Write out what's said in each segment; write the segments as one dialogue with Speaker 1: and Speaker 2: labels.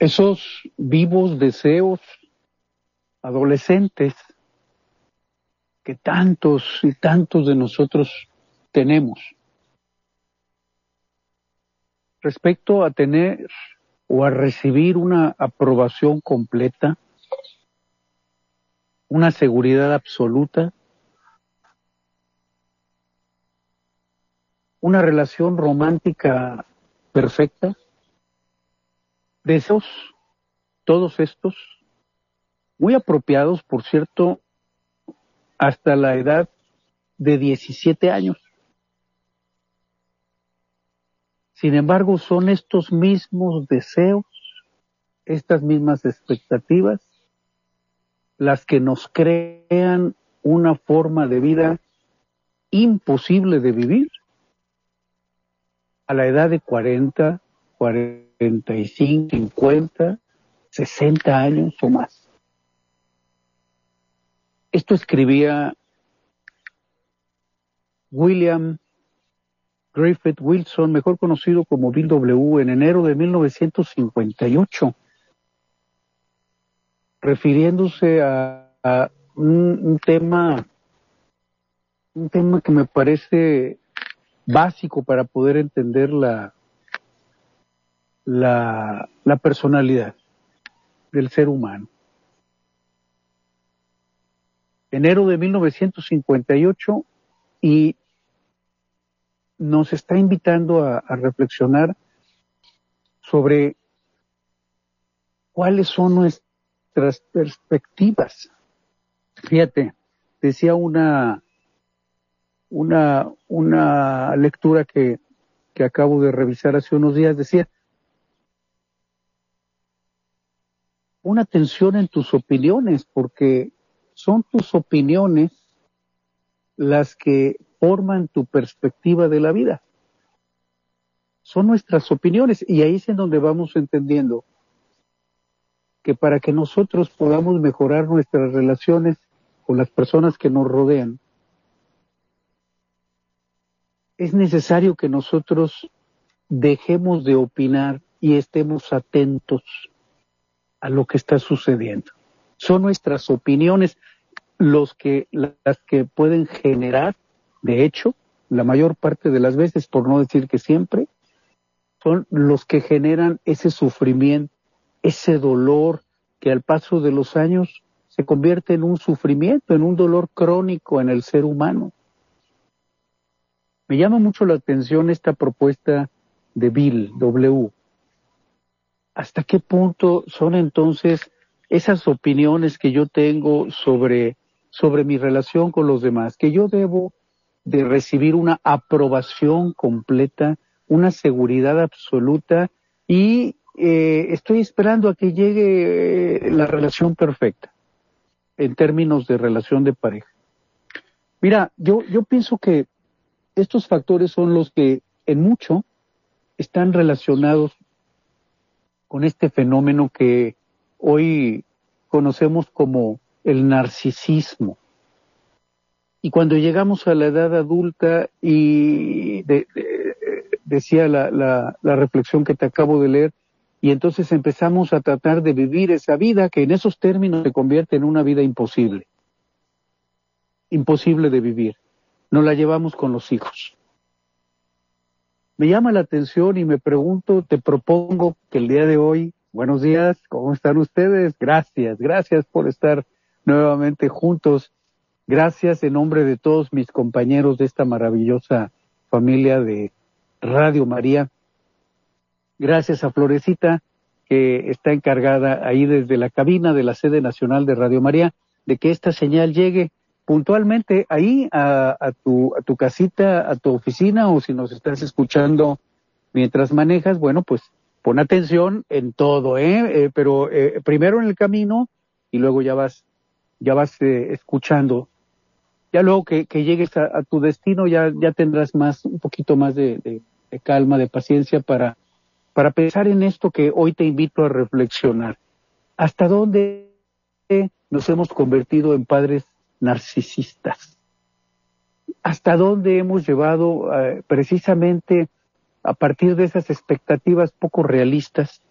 Speaker 1: Esos vivos deseos adolescentes que tantos y tantos de nosotros tenemos respecto a tener o a recibir una aprobación completa, una seguridad absoluta, una relación romántica perfecta, deseos, todos estos, muy apropiados, por cierto, hasta la edad de 17 años. Sin embargo, son estos mismos deseos, estas mismas expectativas, las que nos crean una forma de vida imposible de vivir a la edad de 40, 45, 50, 60 años o más. Esto escribía William Griffith Wilson, mejor conocido como Bill W., en enero de 1958, refiriéndose a, un, tema, un tema que me parece básico para poder entender la, la, la personalidad del ser humano. Enero de 1958 y nos está invitando a, a, reflexionar sobre cuáles son nuestras perspectivas. Fíjate, decía una, una, una lectura que, que acabo de revisar hace unos días, decía, una atención en tus opiniones, porque son tus opiniones las que forman tu perspectiva de la vida. Son nuestras opiniones y ahí es en donde vamos entendiendo que para que nosotros podamos mejorar nuestras relaciones con las personas que nos rodean, es necesario que nosotros dejemos de opinar y estemos atentos a lo que está sucediendo. Son nuestras opiniones los que, las que pueden generar, de hecho, la mayor parte de las veces, por no decir que siempre, son los que generan ese sufrimiento, ese dolor que al paso de los años se convierte en un sufrimiento, en un dolor crónico en el ser humano. Me llama mucho la atención esta propuesta de Bill W. ¿hasta qué punto son entonces esas opiniones que yo tengo sobre, sobre mi relación con los demás, que yo debo de recibir una aprobación completa, una seguridad absoluta y eh, estoy esperando a que llegue eh, la relación perfecta en términos de relación de pareja. Mira, yo, yo pienso que estos factores son los que en mucho están relacionados con este fenómeno que hoy conocemos como el narcisismo. Y cuando llegamos a la edad adulta y de, de, decía la, la, la reflexión que te acabo de leer, y entonces empezamos a tratar de vivir esa vida que en esos términos se convierte en una vida imposible. Imposible de vivir. No la llevamos con los hijos me llama la atención y me pregunto, te propongo que el día de hoy, buenos días, ¿cómo están ustedes? Gracias, gracias por estar nuevamente juntos. Gracias en nombre de todos mis compañeros de esta maravillosa familia de Radio María. Gracias a Florecita, que está encargada ahí desde la cabina de la sede nacional de Radio María, de que esta señal llegue puntualmente ahí a, tu, a tu casita, a tu oficina, o si nos estás escuchando mientras manejas, bueno, pues pon atención en todo, ¿eh? eh pero eh, primero en el camino y luego ya vas, ya vas eh, escuchando. Ya luego que, llegues a, tu destino ya, ya tendrás más, un poquito más de, de, de calma, de paciencia para para pensar en esto que hoy te invito a reflexionar. ¿Hasta dónde nos hemos convertido en padres narcisistas? ¿Hasta dónde hemos llevado eh, precisamente a partir de esas expectativas poco realistas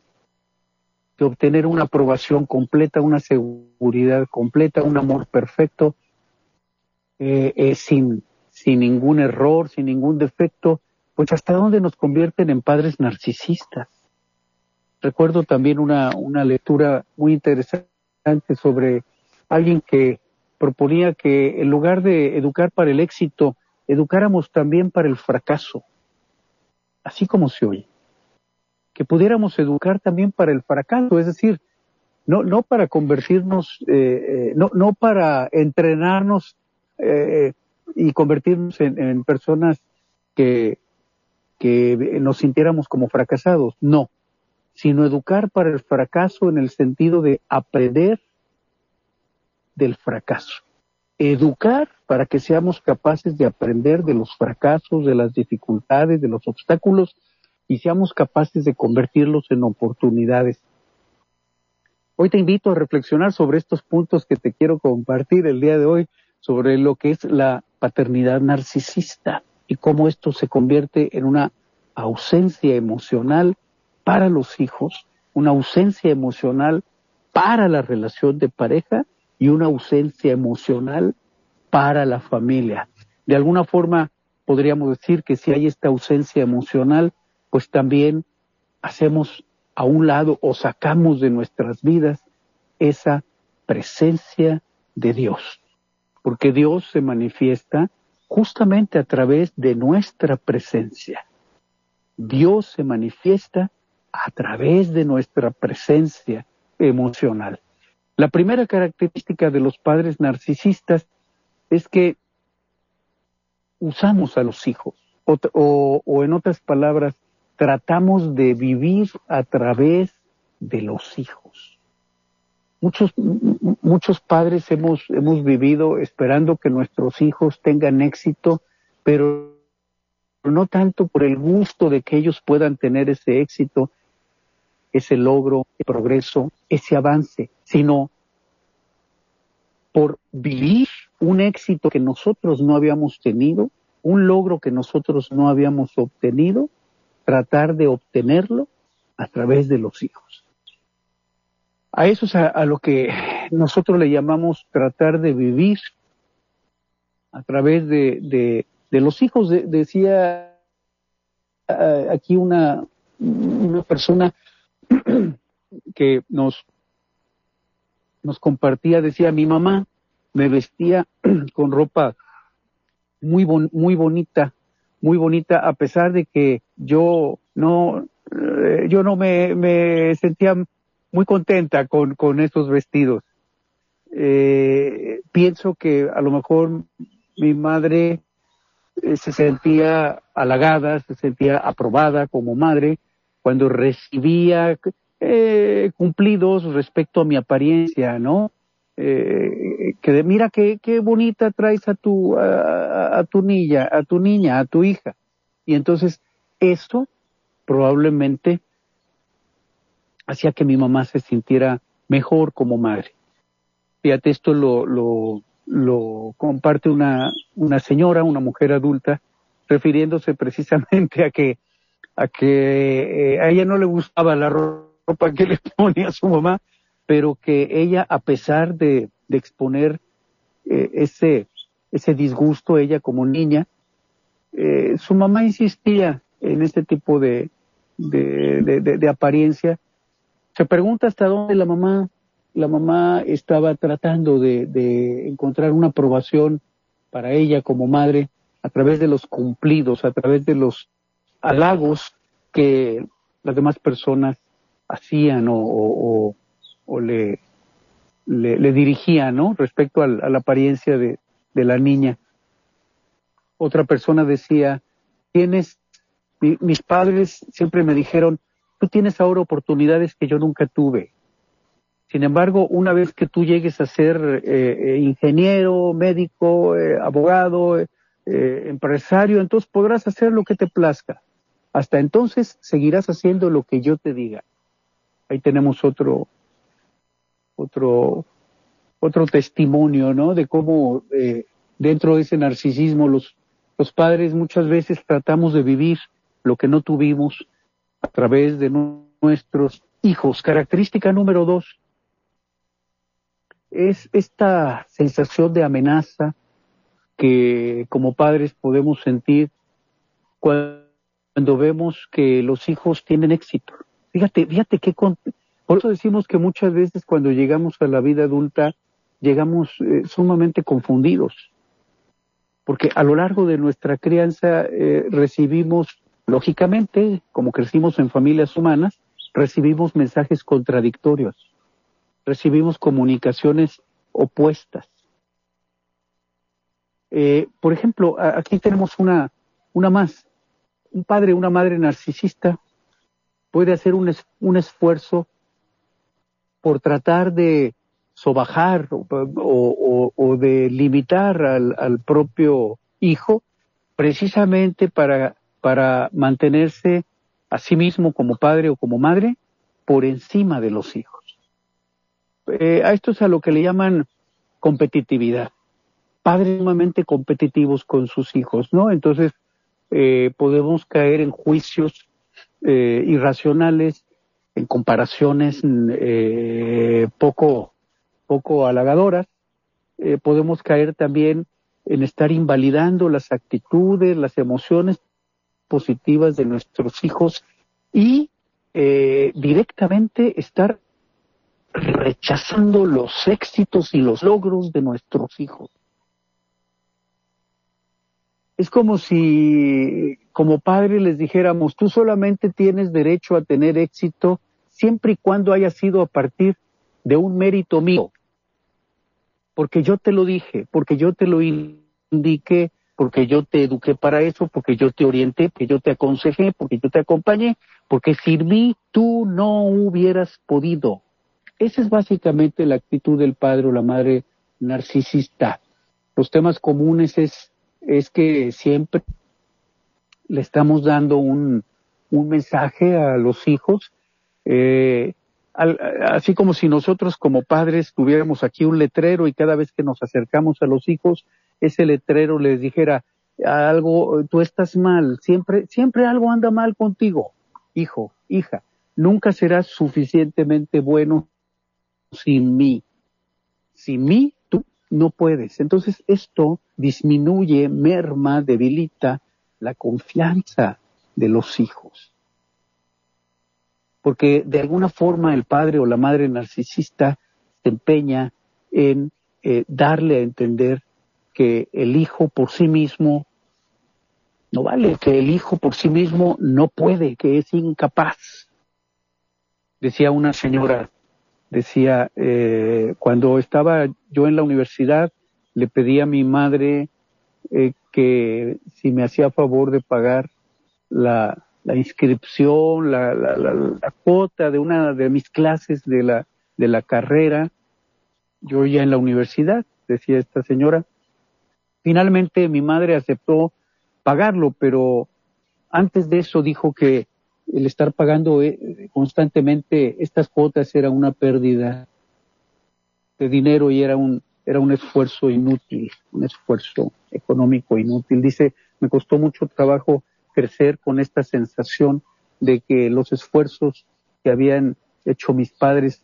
Speaker 1: de obtener una aprobación completa, una seguridad completa, un amor perfecto, eh, eh, sin, sin ningún error, sin ningún defecto, pues hasta dónde nos convierten en padres narcisistas. Recuerdo también una, una lectura muy interesante sobre alguien que proponía que en lugar de educar para el éxito, educáramos también para el fracaso, así como se oye, que pudiéramos educar también para el fracaso, es decir, no, no para convertirnos, eh, eh no, no para entrenarnos eh, y convertirnos en, en personas que, que nos sintiéramos como fracasados, no, sino educar para el fracaso en el sentido de aprender del fracaso. Educar para que seamos capaces de aprender de los fracasos, de las dificultades, de los obstáculos y seamos capaces de convertirlos en oportunidades. Hoy te invito a reflexionar sobre estos puntos que te quiero compartir el día de hoy, sobre lo que es la paternidad narcisista y cómo esto se convierte en una ausencia emocional para los hijos, una ausencia emocional para la relación de pareja y una ausencia emocional para la familia. De alguna forma podríamos decir que si hay esta ausencia emocional, pues también hacemos a un lado o sacamos de nuestras vidas esa presencia de Dios. Porque Dios se manifiesta justamente a través de nuestra presencia. Dios se manifiesta a través de nuestra presencia emocional. La primera característica de los padres narcisistas es que usamos a los hijos, o, en otras palabras, tratamos de vivir a través de los hijos. Muchos, muchos padres hemos, hemos vivido esperando que nuestros hijos tengan éxito, pero no tanto por el gusto de que ellos puedan tener ese éxito, ese logro, ese progreso, ese avance, sino por vivir un éxito que nosotros no habíamos tenido, un logro que nosotros no habíamos obtenido, tratar de obtenerlo a través de los hijos. A eso es a, lo que nosotros le llamamos tratar de vivir a través de, de, los hijos. De, decía uh, aquí una, una persona que nos, nos compartía, decía, mi mamá me vestía con ropa muy, bon, muy bonita, muy bonita, a pesar de que yo no, eh, yo no me, sentía muy contenta con, con estos vestidos. Eh, pienso que a lo mejor mi madre eh, se sentía halagada, se sentía aprobada como madre cuando recibía eh, cumplidos respecto a mi apariencia, ¿no? Eh, que de, mira qué, qué bonita traes a tu, a, tu niña, a tu niña, a tu hija. Y entonces esto probablemente hacía que mi mamá se sintiera mejor como madre. Fíjate, esto lo, lo, lo comparte una, una señora, una mujer adulta, refiriéndose precisamente a que, a que eh, a ella no le gustaba la ropa que le ponía su mamá, pero que ella, a pesar de, de exponer eh, ese, ese disgusto, ella como niña, eh, su mamá insistía en este tipo de, de, de, de, apariencia. Se pregunta hasta dónde la mamá la mamá estaba tratando de, de, encontrar una aprobación para ella como madre a través de los cumplidos, a través de los halagos que las demás personas hacían o, le, le, dirigían, ¿no? Respecto a, la apariencia de, la niña. Otra persona decía, tienes, mis padres siempre me dijeron, tú tienes ahora oportunidades que yo nunca tuve. Sin embargo, una vez que tú llegues a ser eh, eh, ingeniero, médico, eh, abogado, empresario, entonces podrás hacer lo que te plazca. Hasta entonces seguirás haciendo lo que yo te diga. Ahí tenemos otro, otro, otro testimonio, ¿no? De cómo dentro de ese narcisismo los, los padres muchas veces tratamos de vivir lo que no tuvimos a través de nuestros hijos. Característica número dos, es esta sensación de amenaza que como padres podemos sentir cuando vemos que los hijos tienen éxito. Fíjate, fíjate qué por eso decimos que muchas veces cuando llegamos a la vida adulta llegamos eh, sumamente confundidos, porque a lo largo de nuestra crianza eh, recibimos, lógicamente, como crecimos en familias humanas, recibimos mensajes contradictorios recibimos comunicaciones opuestas. Eh, por ejemplo, aquí tenemos una, una más. Un padre, una madre narcisista puede hacer un, un esfuerzo por tratar de sobajar o, o, de limitar al, al, propio hijo precisamente para, para mantenerse a sí mismo como padre o como madre por encima de los hijos. Eh, a esto es a lo que le llaman competitividad. Padres sumamente competitivos con sus hijos, ¿no? Entonces, eh, podemos caer en juicios eh, irracionales, en comparaciones poco, poco halagadoras. podemos caer también en estar invalidando las actitudes, las emociones positivas de nuestros hijos y directamente estar rechazando los éxitos y los logros de nuestros hijos. Es como si como padre les dijéramos, tú solamente tienes derecho a tener éxito siempre y cuando haya sido a partir de un mérito mío. Porque yo te lo dije, porque yo te lo indiqué, porque yo te eduqué para eso, porque yo te orienté, porque yo te aconsejé, porque yo te acompañé, porque sin mí tú no hubieras podido. Esa es básicamente la actitud del padre o la madre narcisista. Los temas comunes es, es que siempre le estamos dando un, un mensaje a los hijos, eh, así como si nosotros como padres tuviéramos aquí un letrero y cada vez que nos acercamos a los hijos, ese letrero les dijera algo, tú estás mal, siempre, siempre algo anda mal contigo, hijo, hija, nunca serás suficientemente bueno sin mí. Sin mí, no puedes. Entonces esto disminuye, merma, debilita la confianza de los hijos. Porque de alguna forma el padre o la madre narcisista se empeña en eh, darle a entender que el hijo por sí mismo no vale, que el hijo por sí mismo no puede, que es incapaz. Decía una señora decía, eh, cuando estaba yo en la universidad, le pedí a mi madre eh, que si me hacía favor de pagar la, la inscripción, la, la, la, cuota de una de mis clases de la, de la carrera, yo ya en la universidad, decía esta señora. Finalmente mi madre aceptó pagarlo, pero antes de eso dijo que el estar pagando eh, constantemente estas cuotas era una pérdida de dinero y era un, era un esfuerzo inútil, un esfuerzo económico inútil. Dice, me costó mucho trabajo crecer con esta sensación de que los esfuerzos que habían hecho mis padres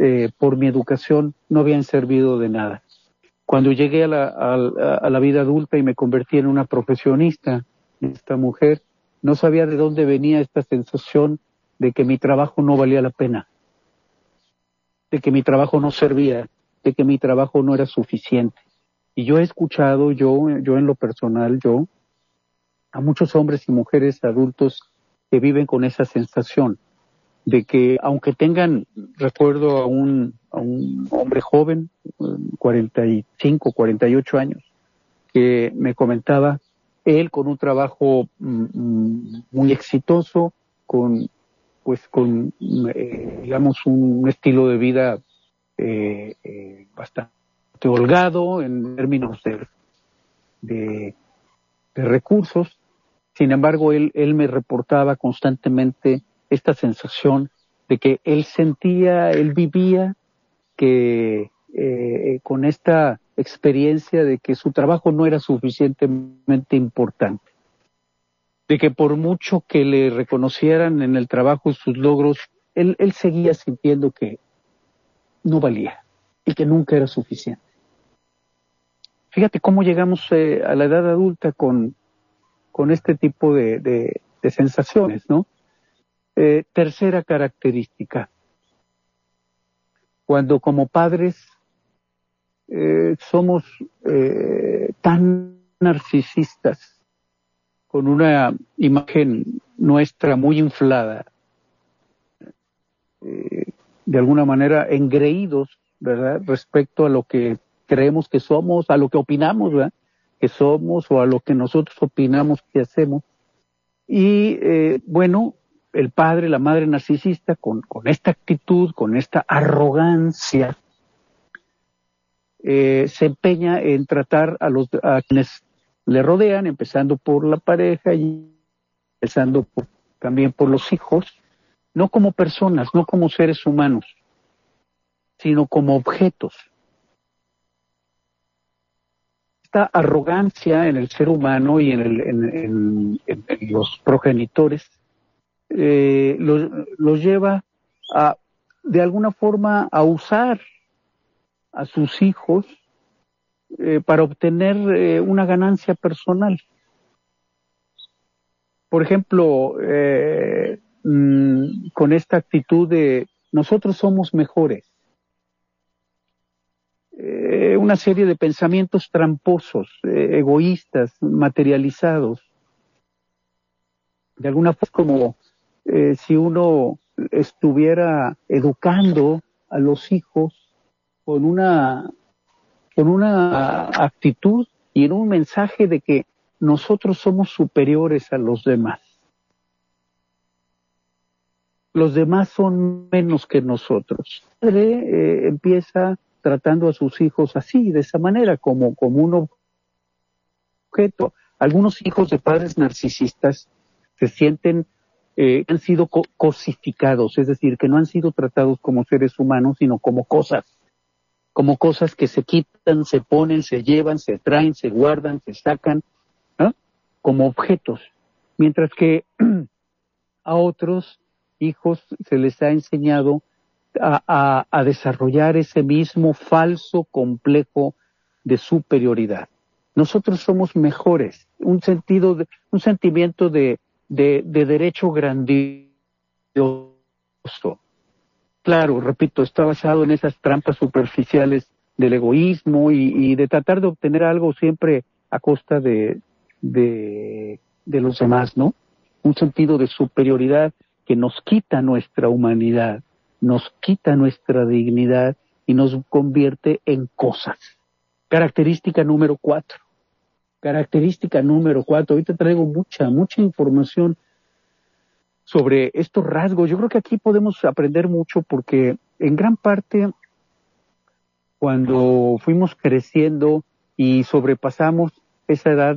Speaker 1: eh, por mi educación no habían servido de nada. Cuando llegué a la, a la vida adulta y me convertí en una profesionista, esta mujer, no sabía de dónde venía esta sensación de que mi trabajo no valía la pena, de que mi trabajo no servía, de que mi trabajo no era suficiente. Y yo he escuchado, yo, yo en lo personal, yo, a muchos hombres y mujeres adultos que viven con esa sensación de que aunque tengan, recuerdo a un, a un hombre joven, 45, 48 años, que me comentaba, él con un trabajo mm, mm, muy exitoso, con pues con eh, digamos un estilo de vida eh, eh, bastante holgado en términos de, de, de, recursos. Sin embargo, él, él me reportaba constantemente esta sensación de que él sentía, él vivía que eh, con esta experiencia de que su trabajo no era suficientemente importante, de que por mucho que le reconocieran en el trabajo sus logros, él, él seguía sintiendo que no valía y que nunca era suficiente. Fíjate cómo llegamos eh, a la edad adulta con, con este tipo de sensaciones, ¿no? Eh, tercera característica, cuando como padres eh, somos eh, tan narcisistas, con una imagen nuestra muy inflada, eh, de alguna manera engreídos, ¿verdad? Respecto a lo que creemos que somos, a lo que opinamos, ¿verdad? Que somos o a lo que nosotros opinamos que hacemos. Y eh, bueno, el padre, la madre narcisista, con, con esta actitud, con esta arrogancia, eh, se empeña en tratar a los a quienes le rodean, empezando por la pareja y empezando también por los hijos, no como personas, no como seres humanos, sino como objetos. Esta arrogancia en el ser humano y en, el, en, los progenitores eh, los, los lleva a, de alguna forma, a usar a sus hijos eh, para obtener eh, una ganancia personal. Por ejemplo, eh, mm, con esta actitud de nosotros somos mejores. Una serie de pensamientos tramposos, egoístas, materializados. De alguna forma como si uno estuviera educando a los hijos con una, con una actitud y en un mensaje de que nosotros somos superiores a los demás. Los demás son menos que nosotros. El padre eh, empieza tratando a sus hijos así, de esa manera, como, como un objeto. Algunos hijos de padres narcisistas se sienten eh, han sido co cosificados, es decir, que no han sido tratados como seres humanos, sino como cosas, como cosas que se quitan, se ponen, se llevan, se traen, se guardan, se sacan, ¿no? como objetos, mientras que a otros hijos se les ha enseñado a, desarrollar ese mismo falso complejo de superioridad. Nosotros somos mejores, un sentido, de, un sentimiento de derecho grandioso. Claro, repito, está basado en esas trampas superficiales del egoísmo y, de tratar de obtener algo siempre a costa de, de, de los demás, ¿no? Un sentido de superioridad que nos quita nuestra humanidad, nos quita nuestra dignidad y nos convierte en cosas. Característica número cuatro. Característica número cuatro. Ahorita traigo mucha, mucha información sobre estos rasgos. Yo creo que aquí podemos aprender mucho porque en gran parte cuando fuimos creciendo y sobrepasamos esa edad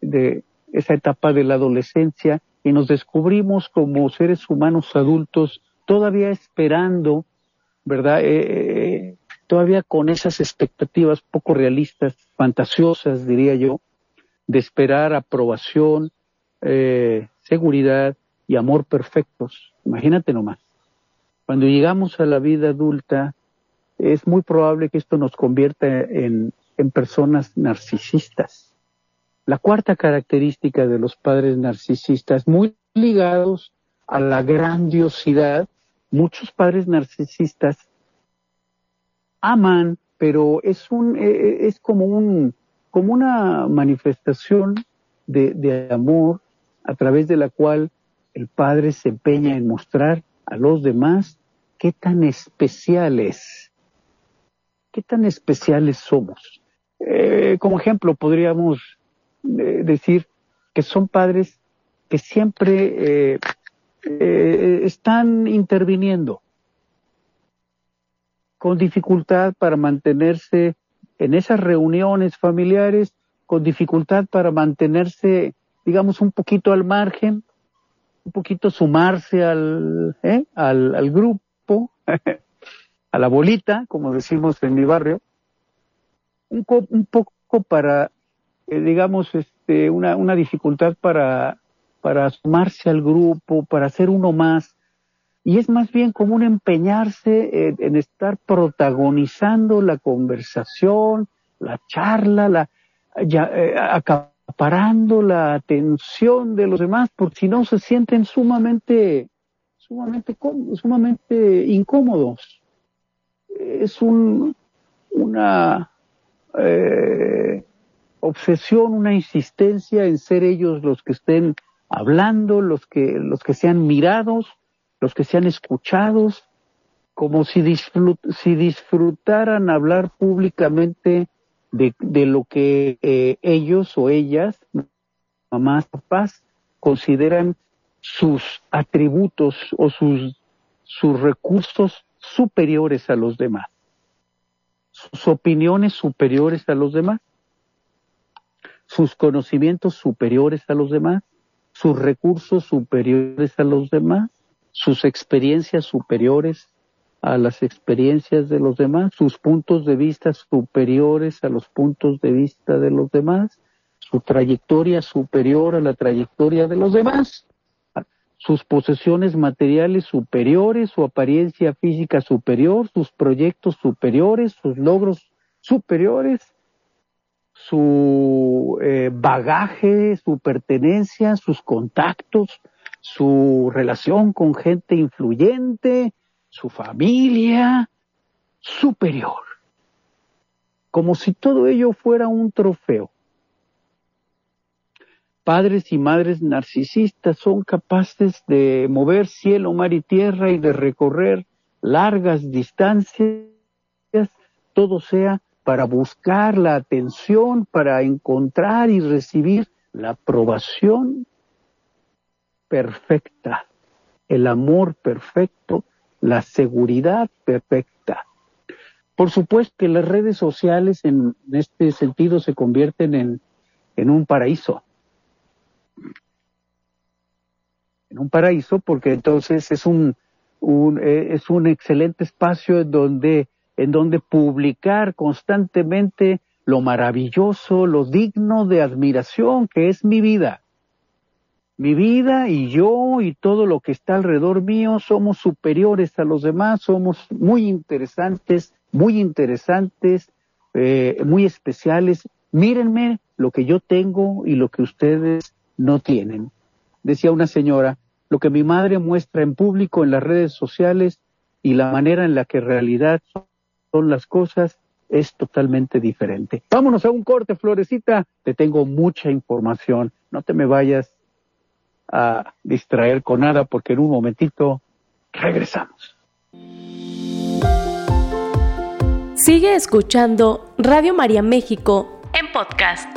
Speaker 1: de esa etapa de la adolescencia y nos descubrimos como seres humanos adultos todavía esperando, ¿verdad? Eh, eh todavía con esas expectativas poco realistas, fantasiosas, diría yo, de esperar aprobación, eh, seguridad y amor perfectos. Imagínate nomás. Cuando llegamos a la vida adulta, es muy probable que esto nos convierta en, en personas narcisistas. La cuarta característica de los padres narcisistas, muy ligados a la grandiosidad, muchos padres narcisistas aman, pero es un, eh, es como un, como una manifestación de, de amor a través de la cual el Padre se empeña en mostrar a los demás qué tan especiales, qué tan especiales somos. Eh, como ejemplo, podríamos eh, decir que son padres que siempre eh, están interviniendo con dificultad para mantenerse en esas reuniones familiares, con dificultad para mantenerse, digamos, un poquito al margen, un poquito sumarse al, al, al grupo, a la bolita, como decimos en mi barrio, un, un poco para, eh, digamos, este, una, una dificultad para, para sumarse al grupo, para ser uno más. Y es más bien como un empeñarse en, estar protagonizando la conversación, la charla, la, ya, eh, acaparando la atención de los demás, porque si no se sienten sumamente, sumamente, sumamente incómodos. Es un, una, eh, obsesión, una insistencia en ser ellos los que estén hablando, los que, los que sean mirados, los que sean escuchados, como si, si disfrutaran hablar públicamente de, de lo que eh, ellos o ellas, mamás, papás, consideran sus atributos o sus, sus recursos superiores a los demás sus opiniones superiores a los demás, sus conocimientos superiores a los demás, sus recursos superiores a los demás, sus experiencias superiores a las experiencias de los demás, sus puntos de vista superiores a los puntos de vista de los demás, su trayectoria superior a la trayectoria de los demás sus posesiones materiales superiores, su apariencia física superior, sus proyectos superiores, sus logros superiores, su eh, bagaje, su pertenencia, sus contactos, su relación con gente influyente, su familia superior. Como si todo ello fuera un trofeo padres y madres narcisistas son capaces de mover cielo, mar y tierra y de recorrer largas distancias, todo sea para buscar la atención, para encontrar y recibir la aprobación perfecta, el amor perfecto, la seguridad perfecta. Por supuesto que las redes sociales en este sentido se convierten en, en un paraíso en un paraíso porque entonces es un, un eh, es un excelente espacio en donde en donde publicar constantemente lo maravilloso, lo digno de admiración que es mi vida. Mi vida y yo y todo lo que está alrededor mío somos superiores a los demás, somos muy interesantes, muy interesantes, eh, muy especiales. Mírenme lo que yo tengo y lo que ustedes no tienen. Decía una señora, lo que mi madre muestra en público en las redes sociales y la manera en la que en realidad son las cosas es totalmente diferente. Vámonos a un corte, Florecita. Te tengo mucha información. No te me vayas a distraer con nada porque en un momentito regresamos.
Speaker 2: Sigue escuchando Radio María México en podcast.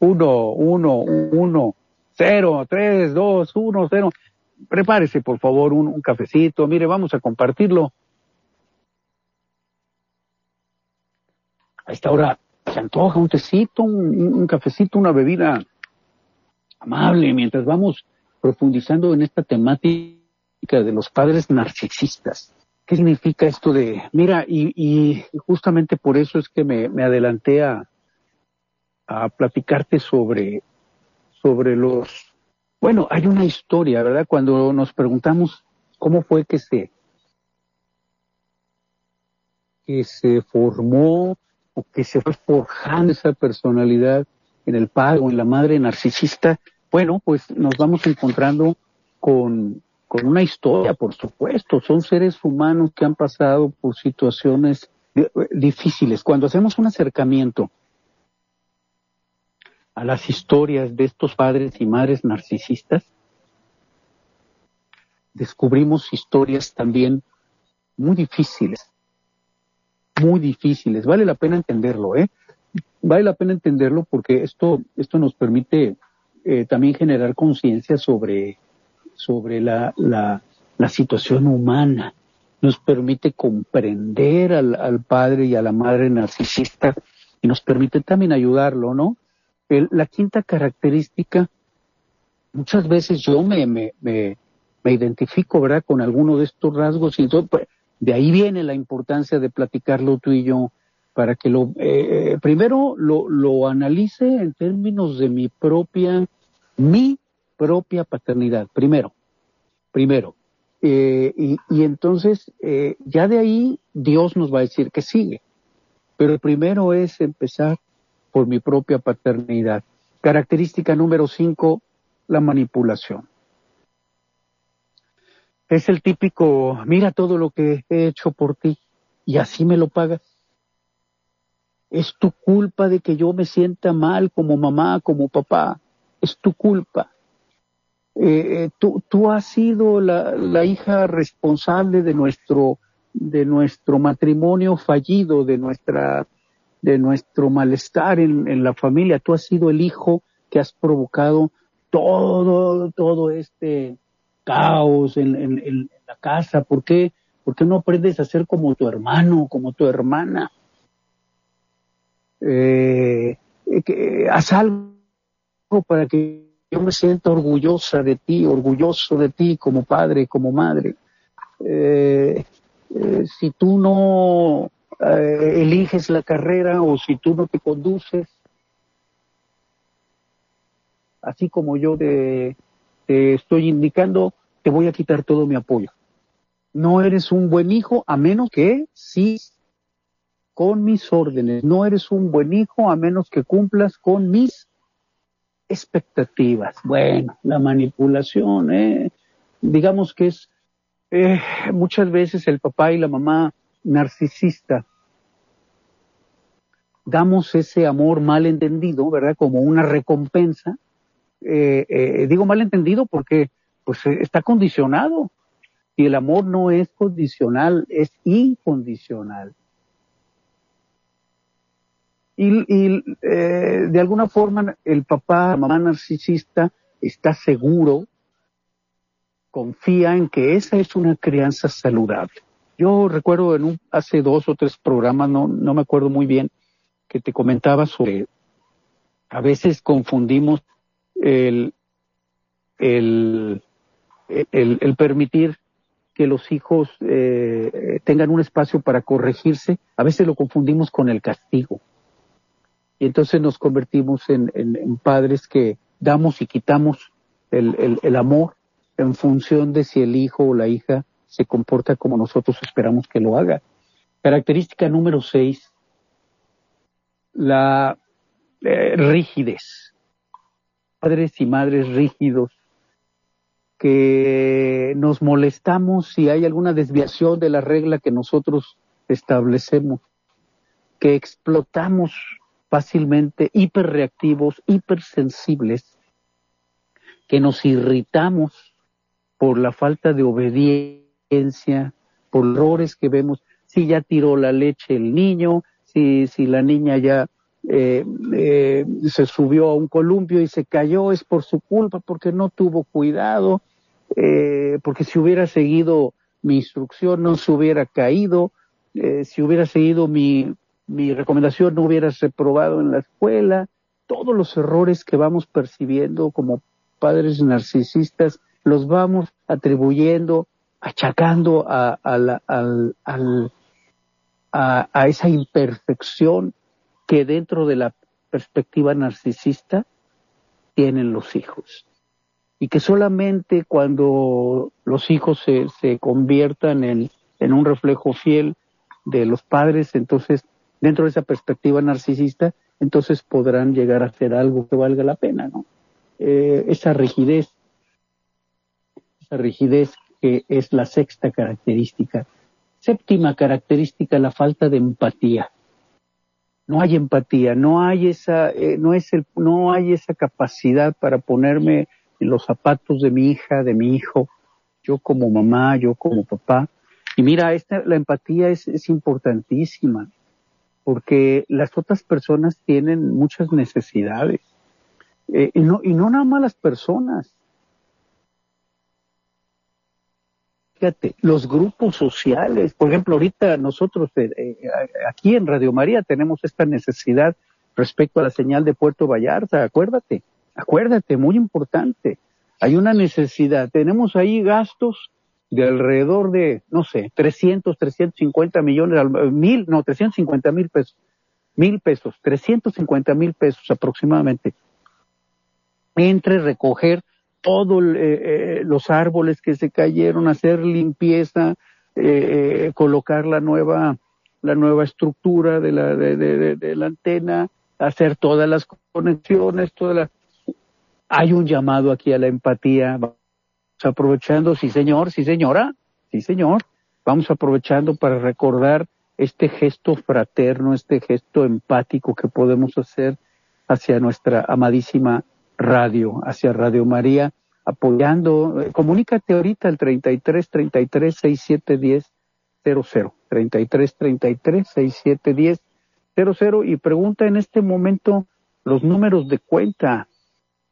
Speaker 1: Uno, uno, uno, cero, tres, dos, uno, cero. Prepárese, por favor, un, cafecito. Mire, vamos a compartirlo. A esta hora se antoja un tecito, un, cafecito, una bebida amable, mientras vamos profundizando en esta temática de los padres narcisistas. ¿Qué significa esto de, mira, y, justamente por eso es que me, me adelanté a, a platicarte sobre, sobre los, bueno, hay una historia, ¿verdad? Cuando nos preguntamos cómo fue que se, que se formó o que se fue forjando esa personalidad en el padre o en la madre narcisista, bueno, pues nos vamos encontrando con, con una historia, por supuesto. Son seres humanos que han pasado por situaciones difíciles. Cuando hacemos un acercamiento a las historias de estos padres y madres narcisistas, descubrimos historias también muy difíciles, muy difíciles. Vale la pena entenderlo, ¿eh? Vale la pena entenderlo porque esto, esto nos permite eh, también generar conciencia sobre, sobre la, la, la, situación humana. Nos permite comprender al, al, padre y a la madre narcisista y nos permite también ayudarlo, ¿no? El, la quinta característica, muchas veces yo me, me, me, me identifico, ¿verdad?, con alguno de estos rasgos y todo, pues, de ahí viene la importancia de platicarlo tú y yo, para que lo, eh, primero lo, lo analice en términos de mi propia, mi propia paternidad, primero, primero. Eh, y, y, entonces, eh, ya de ahí Dios nos va a decir que sigue. Pero primero es empezar por mi propia paternidad. Característica número cinco, la manipulación es el típico, mira todo lo que he hecho por ti y así me lo pagas. Es tu culpa de que yo me sienta mal como mamá, como papá. Es tu culpa. Eh, eh, tú, tú, has sido la, la, hija responsable de nuestro, de nuestro matrimonio fallido, de nuestra, de nuestro malestar en, en la familia. Tú has sido el hijo que has provocado todo, todo este, caos en, en, la casa? ¿Por qué? ¿Por qué no aprendes a ser como tu hermano, como tu hermana? Eh, haz algo para que yo me sienta orgullosa de ti, orgulloso de ti como padre, como madre. Eh, eh, si tú no eh, eliges la carrera o si tú no te conduces, así como yo te, te estoy indicando, te voy a quitar todo mi apoyo. No eres un buen hijo a menos que sí con mis órdenes. No eres un buen hijo a menos que cumplas con mis expectativas. Bueno, la manipulación, eh, digamos que es eh, muchas veces el papá y la mamá narcisista damos ese amor mal entendido, ¿verdad? Como una recompensa eh, eh, digo malentendido porque pues eh, está condicionado y el amor no es condicional, es incondicional. Y, eh, de alguna forma el papá, la mamá narcisista está seguro, confía en que esa es una crianza saludable. Yo recuerdo en un, hace dos o tres programas, no, no me acuerdo muy bien, que te comentaba sobre, a veces confundimos el, el, el, permitir que los hijos eh, tengan un espacio para corregirse, a veces lo confundimos con el castigo. Y entonces nos convertimos en, en, padres que damos y quitamos el, el, amor en función de si el hijo o la hija se comporta como nosotros esperamos que lo haga. Característica número seis, la eh, padres y madres rígidos, que nos molestamos si hay alguna desviación de la regla que nosotros establecemos, que explotamos fácilmente, hiperreactivos, hipersensibles, que nos irritamos por la falta de obediencia, por errores que vemos, si ya tiró la leche el niño, si, si la niña ya eh, eh, se subió a un columpio y se cayó, es por su culpa, porque no tuvo cuidado, eh, porque si hubiera seguido mi instrucción no se hubiera caído, eh, si hubiera seguido mi, mi recomendación no hubiera reprobado en la escuela, todos los errores que vamos percibiendo como padres narcisistas los vamos atribuyendo, achacando a, a, al, a esa imperfección que dentro de la perspectiva narcisista tienen los hijos. Y que solamente cuando los hijos se, se conviertan en, en un reflejo fiel de los padres, entonces, dentro de esa perspectiva narcisista, entonces podrán llegar a hacer algo que valga la pena, ¿no? Eh, esa rigidez, esa rigidez que es la sexta característica. Séptima característica, la falta de empatía no hay empatía, no hay esa, eh, no es el, no hay esa capacidad para ponerme en los zapatos de mi hija, de mi hijo, yo como mamá, yo como papá. Y mira, esta, la empatía es, es importantísima, porque las otras personas tienen muchas necesidades. Eh, y, no, y no nada más las personas. Fíjate, los grupos sociales, por ejemplo, ahorita nosotros eh, eh, aquí en Radio María tenemos esta necesidad respecto a la señal de Puerto Vallarta, acuérdate, acuérdate, muy importante. Hay una necesidad, tenemos ahí gastos de alrededor de, no sé, 300, 350 millones, mil, no, 350 mil pesos, mil pesos, 350 mil pesos aproximadamente, entre recoger todos eh, eh, los árboles que se cayeron, hacer limpieza, eh, colocar la nueva, la nueva estructura de la, de la antena, hacer todas las conexiones, todas las... Hay un llamado aquí a la empatía, aprovechando, sí señor, sí señora, sí señor, vamos aprovechando para recordar este gesto fraterno, este gesto empático que podemos hacer hacia nuestra amadísima radio, hacia Radio María, apoyando, eh, comunícate ahorita al 33 33 67 10 00, 33 33 67 10 00 y pregunta en este momento los números de cuenta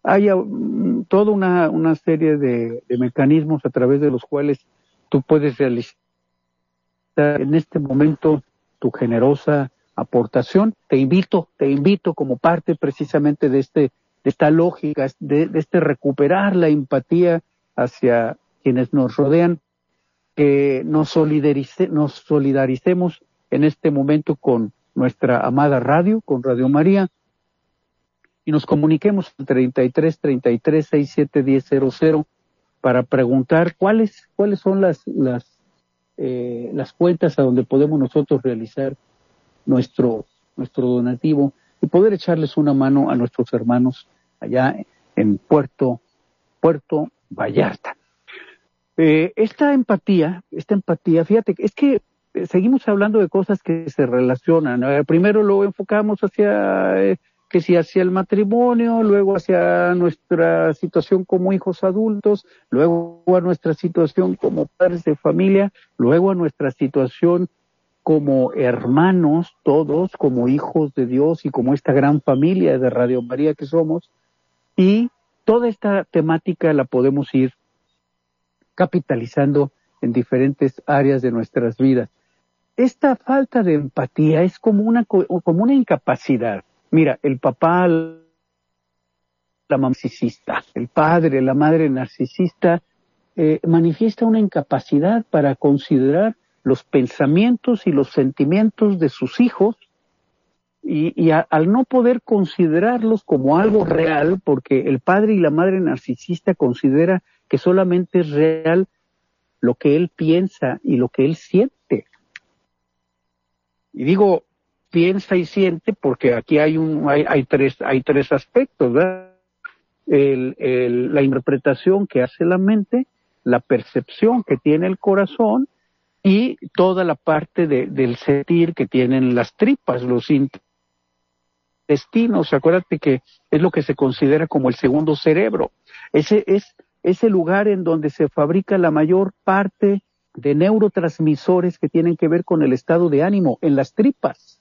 Speaker 1: hay mm, toda una, serie de, mecanismos a través de los cuales tú puedes realizar en este momento tu generosa aportación. Te invito, te invito como parte precisamente de este, de esta lógica, de, este recuperar la empatía hacia quienes nos rodean, que nos, nos solidaricemos en este momento con nuestra amada radio, con Radio María, y nos comuniquemos al 33 33 67 1000 para preguntar cuáles cuáles son las las eh, las cuentas a donde podemos nosotros realizar nuestro nuestro donativo y poder echarles una mano a nuestros hermanos allá en Puerto Puerto Vallarta. Eh, esta empatía, esta empatía, fíjate, es que eh, seguimos hablando de cosas que se relacionan. primero lo enfocamos hacia que si hacia el matrimonio, luego hacia nuestra situación como hijos adultos, luego a nuestra situación como padres de familia, luego a nuestra situación como hermanos todos, como hijos de Dios y como esta gran familia de Radio María que somos. Y toda esta temática la podemos ir capitalizando en diferentes áreas de nuestras vidas. Esta falta de empatía es como una, como una incapacidad Mira, el papá, la mamá narcisista, el padre, la madre narcisista, eh, manifiesta una incapacidad para considerar los pensamientos y los sentimientos de sus hijos y, al no poder considerarlos como algo real, porque el padre y la madre narcisista considera que solamente es real lo que él piensa y lo que él siente. Y digo, piensa y siente, porque aquí hay un, hay, hay tres, hay tres aspectos, ¿verdad? El, el, la interpretación que hace la mente, la percepción que tiene el corazón y toda la parte de, del sentir que tienen las tripas, los intestinos. Acuérdate que es lo que se considera como el segundo cerebro. Ese es ese lugar en donde se fabrica la mayor parte de neurotransmisores que tienen que ver con el estado de ánimo en las tripas.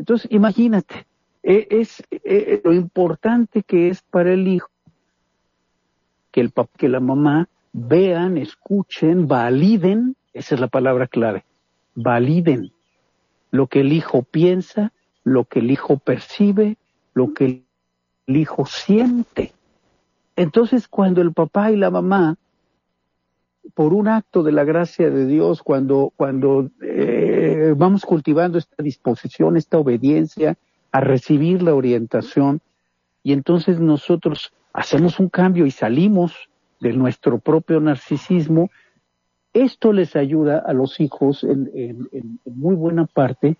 Speaker 1: Entonces, imagínate, e, es, e, e, lo importante que es para el hijo que el papá, que la mamá vean, escuchen, validen, esa es la palabra clave, validen lo que el hijo piensa, lo que el hijo percibe, lo que el hijo siente. Entonces, cuando el papá y la mamá, por un acto de la gracia de Dios, cuando, cuando eh, vamos cultivando esta disposición, esta obediencia a recibir la orientación y entonces nosotros hacemos un cambio y salimos de nuestro propio narcisismo, esto les ayuda a los hijos en, en muy buena parte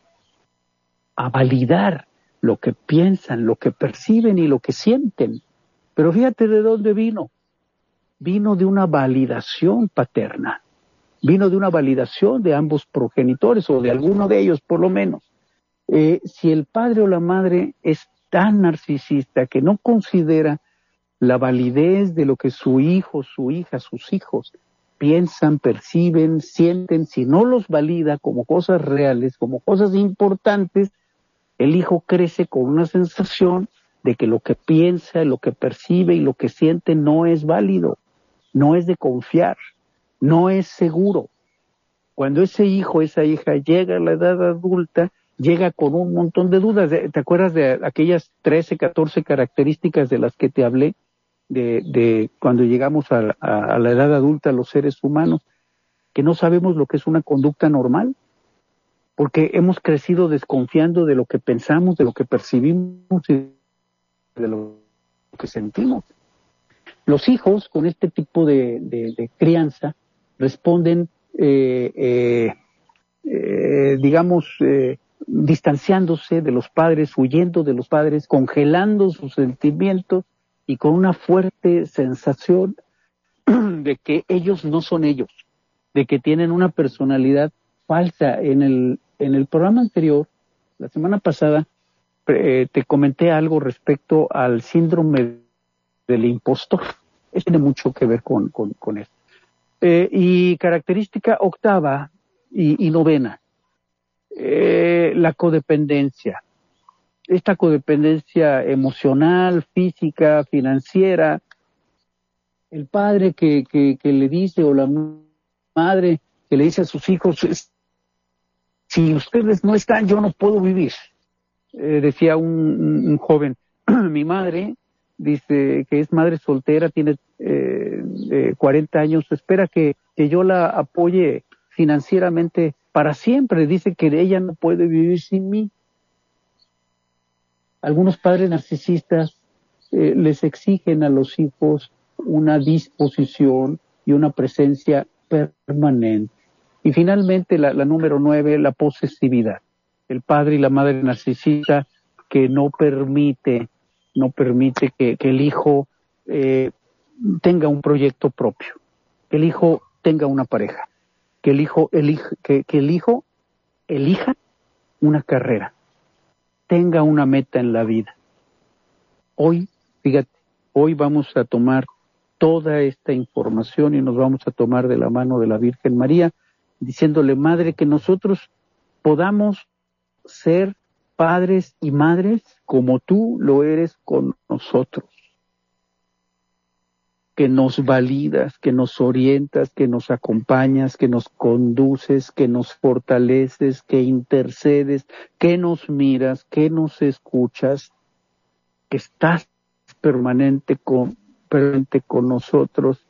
Speaker 1: a validar lo que piensan, lo que perciben y lo que sienten. Pero fíjate de dónde vino. Vino de una validación paterna vino de una validación de ambos progenitores o de alguno de ellos por lo menos. Eh, si el padre o la madre es tan narcisista que no considera la validez de lo que su hijo, su hija, sus hijos piensan, perciben, sienten, si no los valida como cosas reales, como cosas importantes, el hijo crece con una sensación de que lo que piensa, lo que percibe y lo que siente no es válido, no es de confiar, no es seguro. Cuando ese hijo, esa hija llega a la edad adulta, llega con un montón de dudas. ¿Te acuerdas de aquellas 13, 14 características de las que te hablé de, de cuando llegamos a, a, la edad adulta los seres humanos? Que no sabemos lo que es una conducta normal, porque hemos crecido desconfiando de lo que pensamos, de lo que percibimos y de lo que sentimos. Los hijos con este tipo de, crianza responden, eh, eh, eh, digamos, distanciándose de los padres, huyendo de los padres, congelando sus sentimientos y con una fuerte sensación de que ellos no son ellos, de que tienen una personalidad falsa. En el, en el programa anterior, la semana pasada, eh, te comenté algo respecto al síndrome del impostor. Eso tiene mucho que ver con, con, esto. Eh, y característica octava y, novena, eh, la codependencia. Esta codependencia emocional, física, financiera, el padre que, que, que le dice o la madre que le dice a sus hijos, si ustedes no están, yo no puedo vivir. Eh, decía un, joven, mi madre dice que es madre soltera, tiene eh, 40 años, espera que, que yo la apoye financieramente para siempre. Dice que ella no puede vivir sin mí. Algunos padres narcisistas eh, les exigen a los hijos una disposición y una presencia permanente. Y finalmente, la, número nueve, la posesividad. El padre y la madre narcisista que no permite, no permite que, el hijo eh, tenga un proyecto propio, que el hijo tenga una pareja, que el hijo, que, que el hijo elija una carrera, tenga una meta en la vida. Hoy, fíjate, hoy vamos a tomar toda esta información y nos vamos a tomar de la mano de la Virgen María diciéndole, Madre, que nosotros podamos ser padres y madres como tú lo eres con nosotros. Que nos validas, que nos orientas, que nos acompañas, que nos conduces, que nos fortaleces, que intercedes, que nos miras, que nos escuchas, que estás permanente con, permanente con nosotros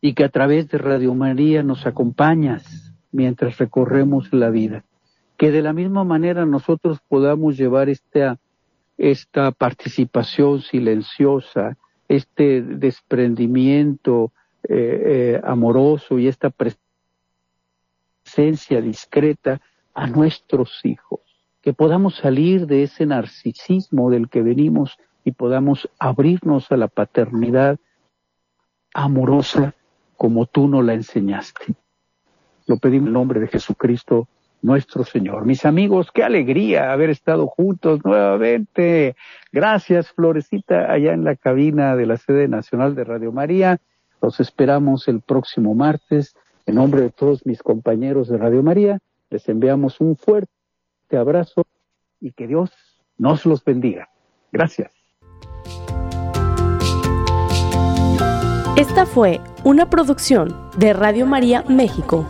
Speaker 1: y que a través de Radio María nos acompañas mientras recorremos la vida. Que de la misma manera nosotros podamos llevar esta, esta participación silenciosa, este desprendimiento eh, eh, amoroso y esta presencia discreta a nuestros hijos. Que podamos salir de ese narcisismo del que venimos y podamos abrirnos a la paternidad amorosa como tú nos la enseñaste. Lo pedimos en el nombre de Jesucristo nuestro Señor. Mis amigos, qué alegría haber estado juntos nuevamente. Gracias, Florecita, allá en la cabina de la sede nacional de Radio María. Los esperamos el próximo martes. En nombre de todos mis compañeros de Radio María, les enviamos un fuerte abrazo y que Dios nos los bendiga. Gracias.
Speaker 2: Esta fue una producción de Radio María México.